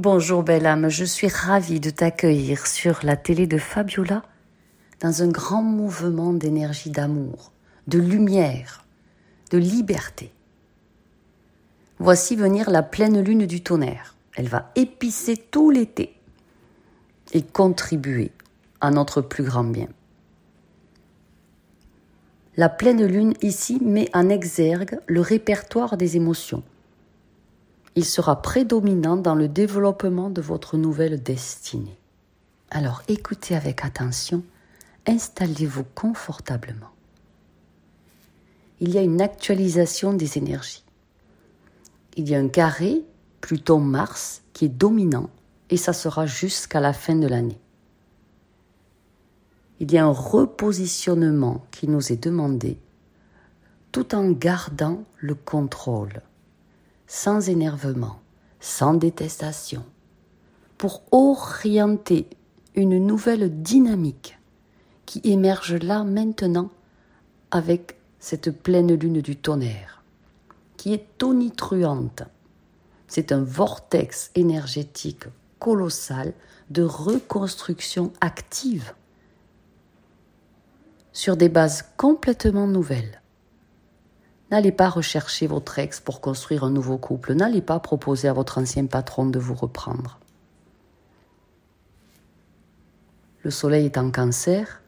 Bonjour belle âme, je suis ravie de t'accueillir sur la télé de Fabiola dans un grand mouvement d'énergie d'amour, de lumière, de liberté. Voici venir la pleine lune du tonnerre. Elle va épicer tout l'été et contribuer à notre plus grand bien. La pleine lune ici met en exergue le répertoire des émotions. Il sera prédominant dans le développement de votre nouvelle destinée. Alors écoutez avec attention, installez-vous confortablement. Il y a une actualisation des énergies. Il y a un carré Pluton-Mars qui est dominant et ça sera jusqu'à la fin de l'année il y a un repositionnement qui nous est demandé tout en gardant le contrôle, sans énervement, sans détestation, pour orienter une nouvelle dynamique qui émerge là maintenant avec cette pleine lune du tonnerre, qui est tonitruante. C'est un vortex énergétique colossal de reconstruction active sur des bases complètement nouvelles. N'allez pas rechercher votre ex pour construire un nouveau couple. N'allez pas proposer à votre ancien patron de vous reprendre. Le soleil est en cancer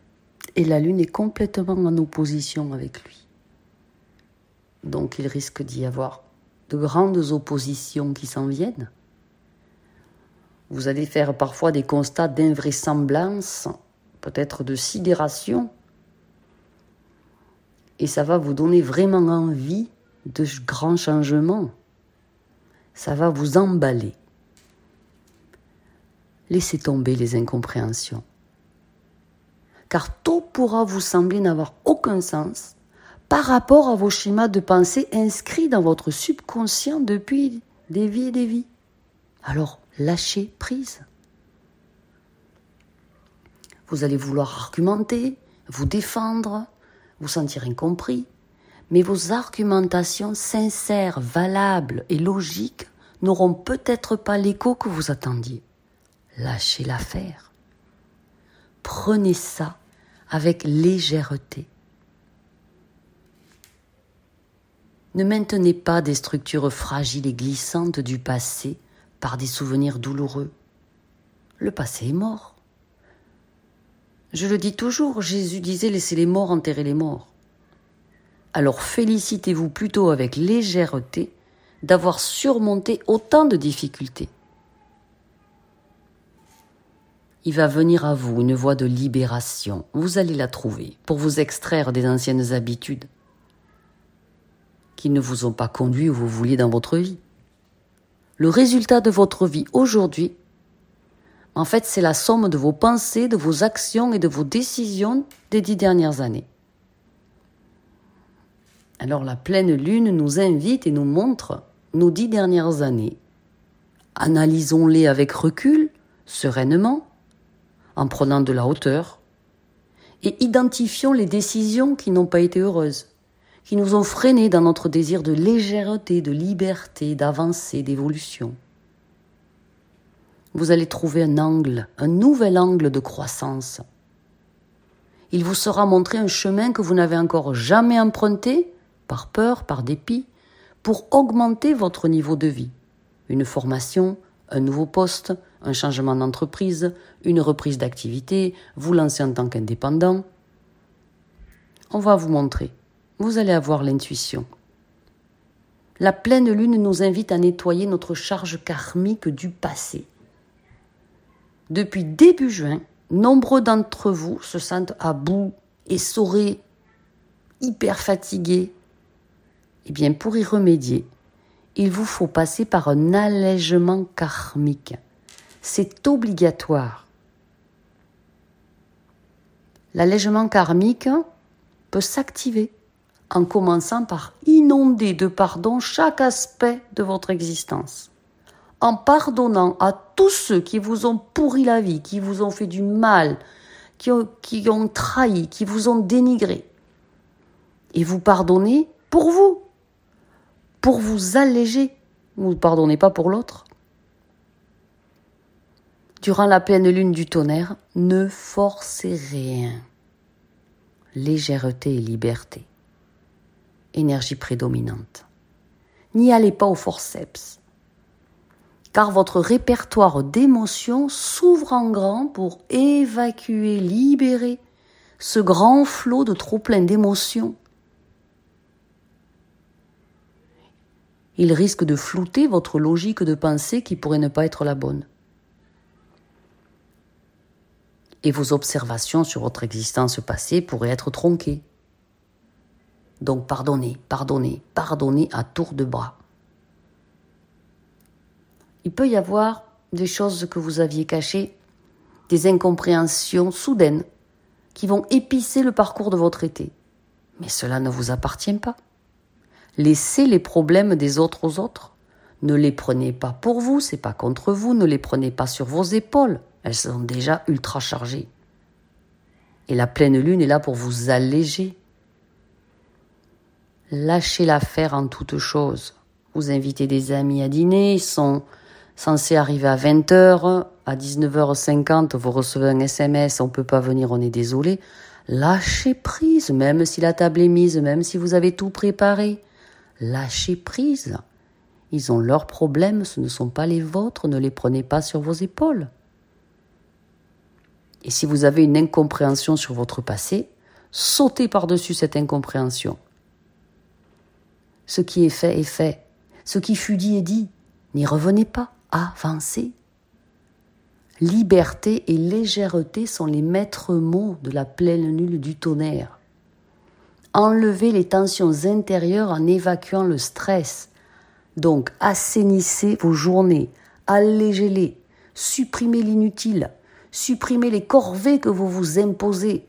et la lune est complètement en opposition avec lui. Donc il risque d'y avoir de grandes oppositions qui s'en viennent. Vous allez faire parfois des constats d'invraisemblance, peut-être de sidération, et ça va vous donner vraiment envie de grands changements. Ça va vous emballer. Laissez tomber les incompréhensions. Car tout pourra vous sembler n'avoir aucun sens par rapport à vos schémas de pensée inscrits dans votre subconscient depuis des vies et des vies. Alors, lâchez prise. Vous allez vouloir argumenter, vous défendre, vous sentir incompris, mais vos argumentations sincères, valables et logiques n'auront peut-être pas l'écho que vous attendiez. Lâchez l'affaire. Prenez ça avec légèreté. Ne maintenez pas des structures fragiles et glissantes du passé par des souvenirs douloureux. Le passé est mort. Je le dis toujours, Jésus disait laissez les morts enterrer les morts. Alors félicitez-vous plutôt avec légèreté d'avoir surmonté autant de difficultés. Il va venir à vous une voie de libération. Vous allez la trouver pour vous extraire des anciennes habitudes qui ne vous ont pas conduit où vous vouliez dans votre vie. Le résultat de votre vie aujourd'hui en fait, c'est la somme de vos pensées, de vos actions et de vos décisions des dix dernières années. Alors la pleine lune nous invite et nous montre nos dix dernières années. Analysons-les avec recul, sereinement, en prenant de la hauteur, et identifions les décisions qui n'ont pas été heureuses, qui nous ont freinés dans notre désir de légèreté, de liberté, d'avancée, d'évolution vous allez trouver un angle, un nouvel angle de croissance. Il vous sera montré un chemin que vous n'avez encore jamais emprunté, par peur, par dépit, pour augmenter votre niveau de vie. Une formation, un nouveau poste, un changement d'entreprise, une reprise d'activité, vous lancer en tant qu'indépendant. On va vous montrer. Vous allez avoir l'intuition. La pleine lune nous invite à nettoyer notre charge karmique du passé. Depuis début juin, nombreux d'entre vous se sentent à bout, essorés, hyper fatigués. Eh bien, pour y remédier, il vous faut passer par un allègement karmique. C'est obligatoire. L'allègement karmique peut s'activer en commençant par inonder de pardon chaque aspect de votre existence en pardonnant à tous ceux qui vous ont pourri la vie, qui vous ont fait du mal, qui ont, ont trahi, qui vous ont dénigré. Et vous pardonnez pour vous, pour vous alléger. Vous ne pardonnez pas pour l'autre. Durant la pleine lune du tonnerre, ne forcez rien. Légèreté et liberté. Énergie prédominante. N'y allez pas au forceps car votre répertoire d'émotions s'ouvre en grand pour évacuer, libérer ce grand flot de trop plein d'émotions. Il risque de flouter votre logique de pensée qui pourrait ne pas être la bonne. Et vos observations sur votre existence passée pourraient être tronquées. Donc pardonnez, pardonnez, pardonnez à tour de bras il peut y avoir des choses que vous aviez cachées, des incompréhensions soudaines qui vont épicer le parcours de votre été. Mais cela ne vous appartient pas. Laissez les problèmes des autres aux autres. Ne les prenez pas pour vous, c'est pas contre vous, ne les prenez pas sur vos épaules. Elles sont déjà ultra chargées. Et la pleine lune est là pour vous alléger. Lâchez l'affaire en toute chose. Vous invitez des amis à dîner, ils sont censé arriver à 20h, à 19h50, vous recevez un SMS, on peut pas venir, on est désolé. Lâchez prise, même si la table est mise, même si vous avez tout préparé. Lâchez prise. Ils ont leurs problèmes, ce ne sont pas les vôtres, ne les prenez pas sur vos épaules. Et si vous avez une incompréhension sur votre passé, sautez par-dessus cette incompréhension. Ce qui est fait est fait. Ce qui fut dit est dit. N'y revenez pas avancer. Liberté et légèreté sont les maîtres mots de la pleine nulle du tonnerre. Enlevez les tensions intérieures en évacuant le stress. Donc assainissez vos journées, allégez-les, supprimez l'inutile, supprimez les corvées que vous vous imposez,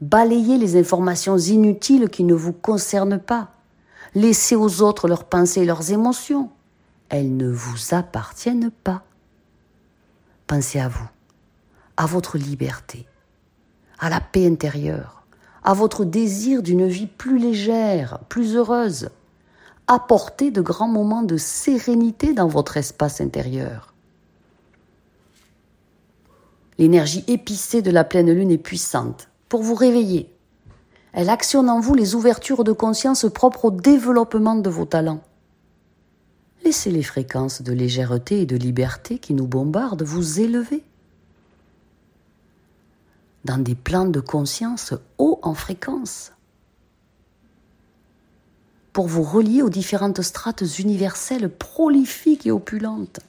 balayez les informations inutiles qui ne vous concernent pas, laissez aux autres leurs pensées et leurs émotions elles ne vous appartiennent pas. Pensez à vous, à votre liberté, à la paix intérieure, à votre désir d'une vie plus légère, plus heureuse. Apportez de grands moments de sérénité dans votre espace intérieur. L'énergie épicée de la pleine lune est puissante pour vous réveiller. Elle actionne en vous les ouvertures de conscience propres au développement de vos talents. Laissez les fréquences de légèreté et de liberté qui nous bombardent vous élever. Dans des plans de conscience haut en fréquence. Pour vous relier aux différentes strates universelles prolifiques et opulentes.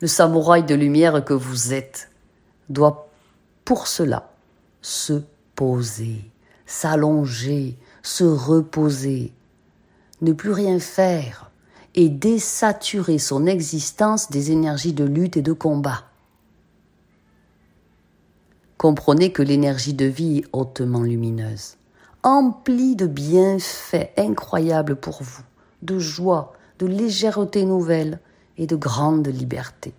Le samouraï de lumière que vous êtes doit pour cela se poser, s'allonger, se reposer, ne plus rien faire et désaturer son existence des énergies de lutte et de combat. Comprenez que l'énergie de vie est hautement lumineuse, emplie de bienfaits incroyables pour vous, de joie, de légèreté nouvelle et de grande liberté.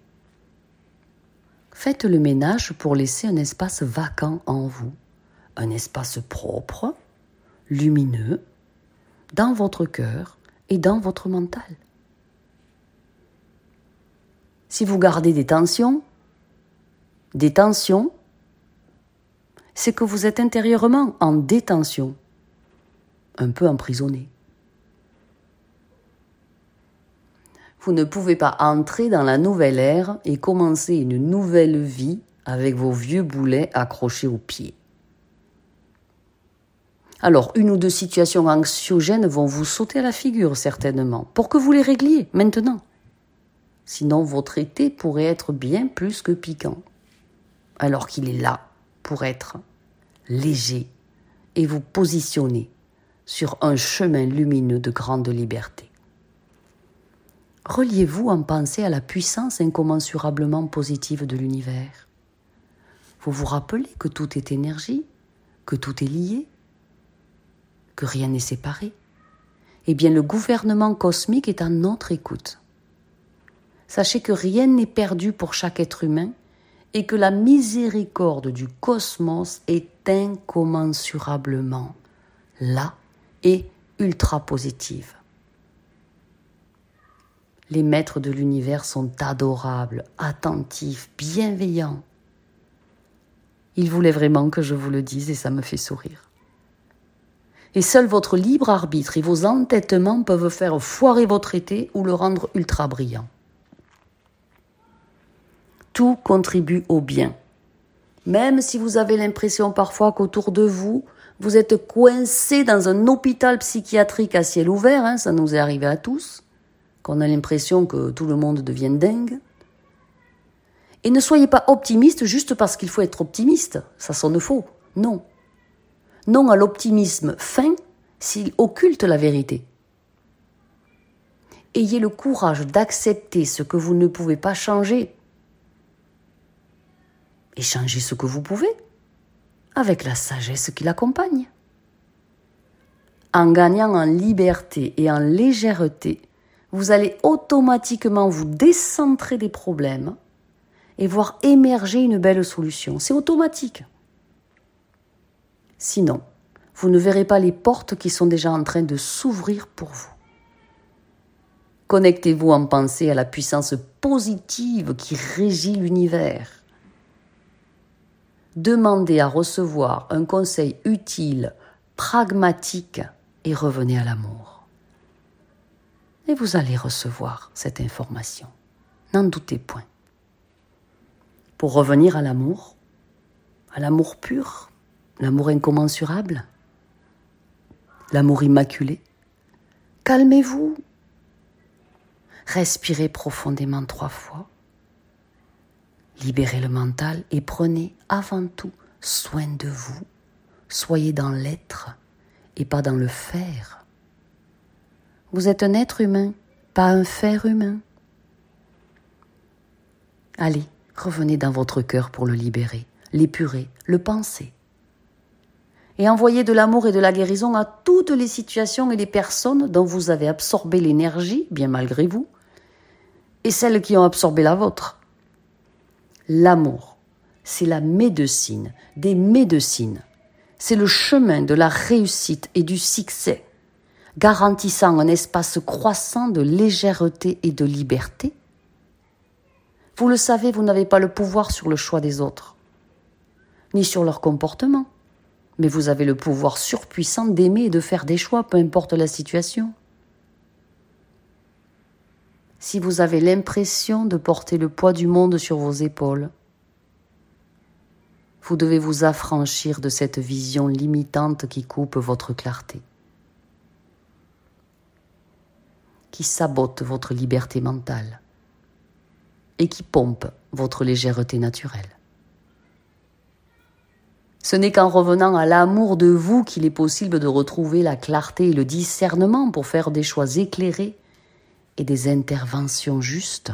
Faites le ménage pour laisser un espace vacant en vous, un espace propre, lumineux, dans votre cœur et dans votre mental. Si vous gardez des tensions, des tensions, c'est que vous êtes intérieurement en détention, un peu emprisonné. Vous ne pouvez pas entrer dans la nouvelle ère et commencer une nouvelle vie avec vos vieux boulets accrochés aux pieds. Alors, une ou deux situations anxiogènes vont vous sauter à la figure, certainement, pour que vous les régliez maintenant. Sinon, votre été pourrait être bien plus que piquant, alors qu'il est là pour être léger et vous positionner sur un chemin lumineux de grande liberté. Reliez-vous en pensée à la puissance incommensurablement positive de l'univers. Vous vous rappelez que tout est énergie, que tout est lié, que rien n'est séparé, eh bien le gouvernement cosmique est à notre écoute. Sachez que rien n'est perdu pour chaque être humain et que la miséricorde du cosmos est incommensurablement là et ultra positive. Les maîtres de l'univers sont adorables, attentifs, bienveillants. Ils voulaient vraiment que je vous le dise et ça me fait sourire. Et seul votre libre arbitre et vos entêtements peuvent faire foirer votre été ou le rendre ultra brillant. Tout contribue au bien. Même si vous avez l'impression parfois qu'autour de vous, vous êtes coincé dans un hôpital psychiatrique à ciel ouvert, hein, ça nous est arrivé à tous, qu'on a l'impression que tout le monde devient dingue. Et ne soyez pas optimiste juste parce qu'il faut être optimiste, ça sonne faux. Non. Non à l'optimisme fin s'il occulte la vérité. Ayez le courage d'accepter ce que vous ne pouvez pas changer et changez ce que vous pouvez avec la sagesse qui l'accompagne. En gagnant en liberté et en légèreté, vous allez automatiquement vous décentrer des problèmes et voir émerger une belle solution. C'est automatique. Sinon, vous ne verrez pas les portes qui sont déjà en train de s'ouvrir pour vous. Connectez-vous en pensée à la puissance positive qui régit l'univers. Demandez à recevoir un conseil utile, pragmatique et revenez à l'amour. Et vous allez recevoir cette information. N'en doutez point. Pour revenir à l'amour, à l'amour pur, l'amour incommensurable, l'amour immaculé, calmez-vous. Respirez profondément trois fois. Libérez le mental et prenez avant tout soin de vous. Soyez dans l'être et pas dans le faire. Vous êtes un être humain, pas un faire humain. Allez, revenez dans votre cœur pour le libérer, l'épurer, le penser. Et envoyez de l'amour et de la guérison à toutes les situations et les personnes dont vous avez absorbé l'énergie, bien malgré vous, et celles qui ont absorbé la vôtre. L'amour, c'est la médecine des médecines. C'est le chemin de la réussite et du succès, garantissant un espace croissant de légèreté et de liberté. Vous le savez, vous n'avez pas le pouvoir sur le choix des autres, ni sur leur comportement, mais vous avez le pouvoir surpuissant d'aimer et de faire des choix, peu importe la situation si vous avez l'impression de porter le poids du monde sur vos épaules. Vous devez vous affranchir de cette vision limitante qui coupe votre clarté, qui sabote votre liberté mentale et qui pompe votre légèreté naturelle. Ce n'est qu'en revenant à l'amour de vous qu'il est possible de retrouver la clarté et le discernement pour faire des choix éclairés et des interventions justes.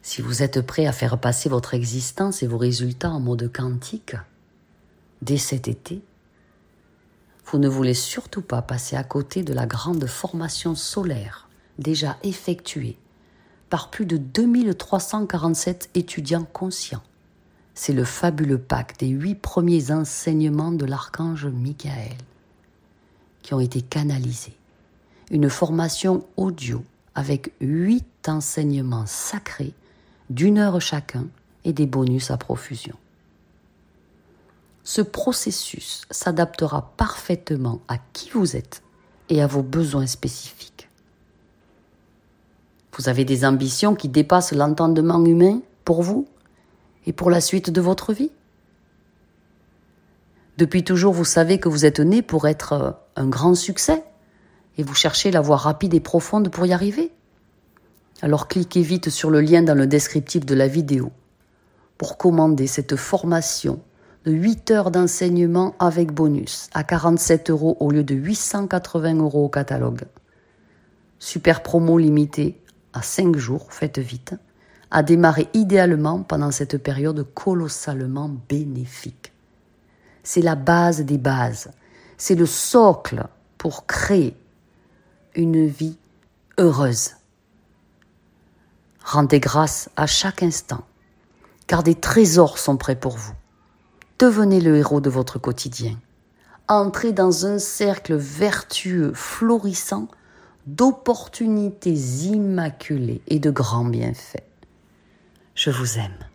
Si vous êtes prêt à faire passer votre existence et vos résultats en mode quantique, dès cet été, vous ne voulez surtout pas passer à côté de la grande formation solaire déjà effectuée par plus de 2347 étudiants conscients. C'est le fabuleux pack des huit premiers enseignements de l'archange Michael qui ont été canalisés. Une formation audio avec huit enseignements sacrés d'une heure chacun et des bonus à profusion. Ce processus s'adaptera parfaitement à qui vous êtes et à vos besoins spécifiques. Vous avez des ambitions qui dépassent l'entendement humain pour vous et pour la suite de votre vie? Depuis toujours, vous savez que vous êtes né pour être euh, un grand succès et vous cherchez la voie rapide et profonde pour y arriver. Alors cliquez vite sur le lien dans le descriptif de la vidéo pour commander cette formation de 8 heures d'enseignement avec bonus à 47 euros au lieu de 880 euros au catalogue. Super promo limitée à 5 jours, faites vite, à démarrer idéalement pendant cette période colossalement bénéfique c'est la base des bases, c'est le socle pour créer une vie heureuse. Rendez grâce à chaque instant, car des trésors sont prêts pour vous. Devenez le héros de votre quotidien. Entrez dans un cercle vertueux, florissant, d'opportunités immaculées et de grands bienfaits. Je vous aime.